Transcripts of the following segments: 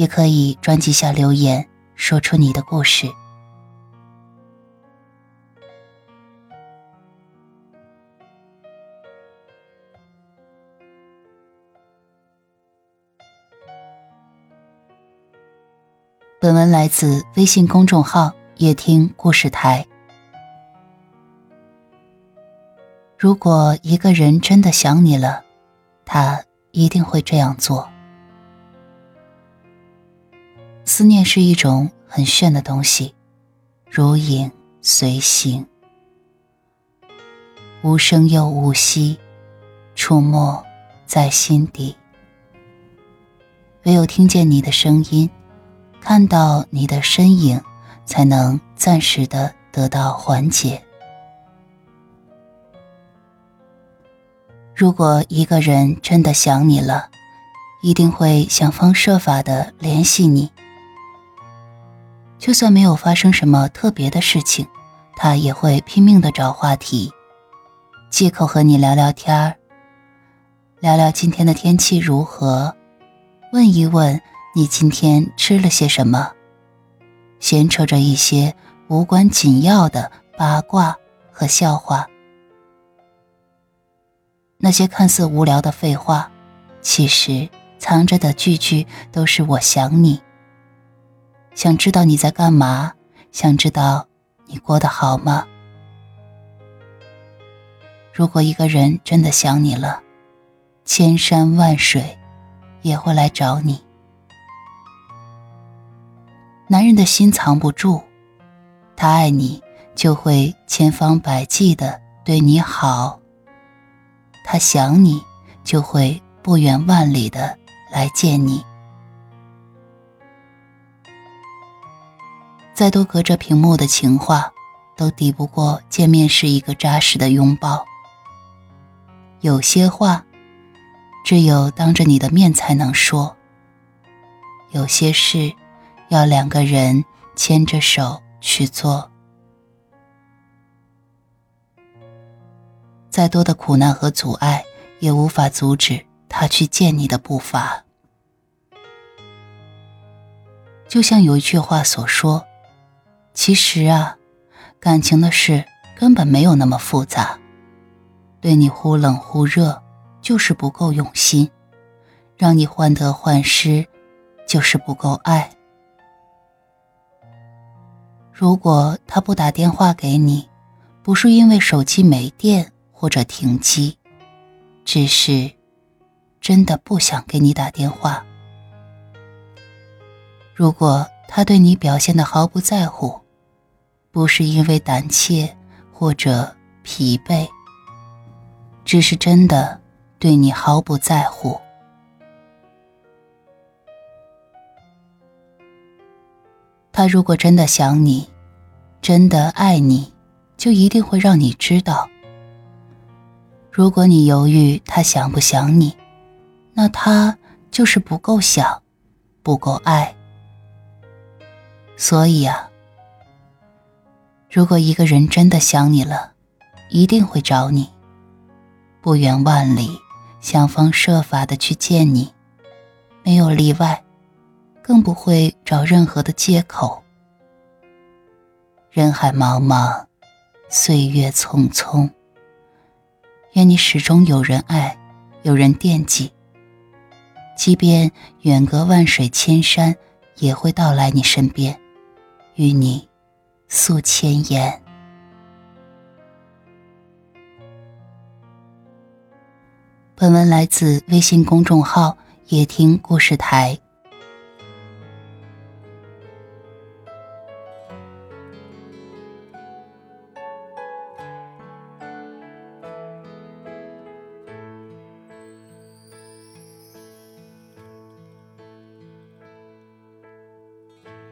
也可以专辑下留言，说出你的故事。本文来自微信公众号“夜听故事台”。如果一个人真的想你了，他一定会这样做。思念是一种很炫的东西，如影随形，无声又无息，触摸在心底。唯有听见你的声音，看到你的身影，才能暂时的得到缓解。如果一个人真的想你了，一定会想方设法的联系你。就算没有发生什么特别的事情，他也会拼命的找话题，借口和你聊聊天儿，聊聊今天的天气如何，问一问你今天吃了些什么，闲扯着一些无关紧要的八卦和笑话。那些看似无聊的废话，其实藏着的句句都是我想你。想知道你在干嘛？想知道你过得好吗？如果一个人真的想你了，千山万水也会来找你。男人的心藏不住，他爱你就会千方百计的对你好。他想你就会不远万里的来见你。再多隔着屏幕的情话，都抵不过见面时一个扎实的拥抱。有些话，只有当着你的面才能说；有些事，要两个人牵着手去做。再多的苦难和阻碍，也无法阻止他去见你的步伐。就像有一句话所说。其实啊，感情的事根本没有那么复杂。对你忽冷忽热，就是不够用心；让你患得患失，就是不够爱。如果他不打电话给你，不是因为手机没电或者停机，只是真的不想给你打电话。如果他对你表现的毫不在乎，不是因为胆怯或者疲惫，只是真的对你毫不在乎。他如果真的想你，真的爱你，就一定会让你知道。如果你犹豫他想不想你，那他就是不够想，不够爱。所以啊。如果一个人真的想你了，一定会找你，不远万里，想方设法的去见你，没有例外，更不会找任何的借口。人海茫茫，岁月匆匆，愿你始终有人爱，有人惦记。即便远隔万水千山，也会到来你身边，与你。诉千言。本文来自微信公众号“夜听故事台”。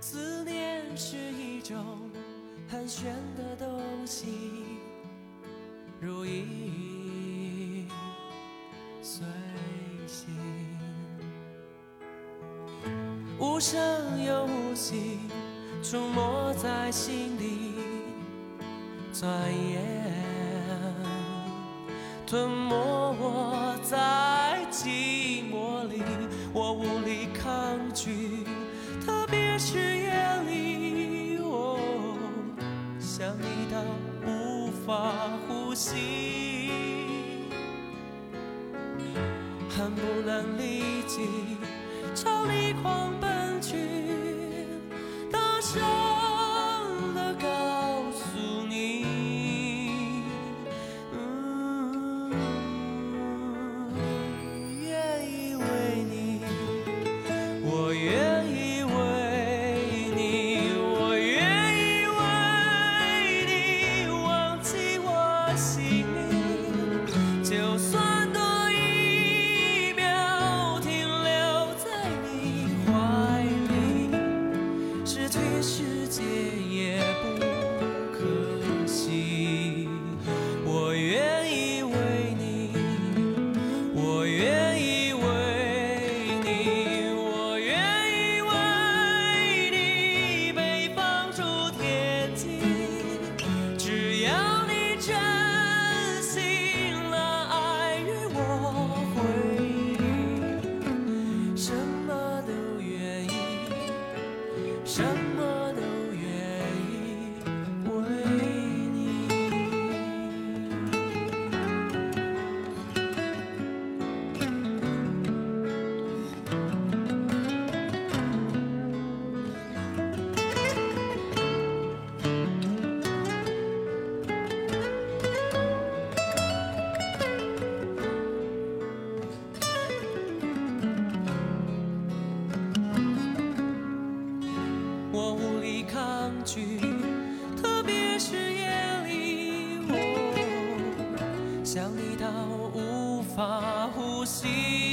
思念是一种寒暄的东西，如影随形，无声又无息，出没在心底，转眼吞没我在寂寞里，我无力抗拒，特别是呼吸，恨不能立即朝你狂奔去，大声。assim. see.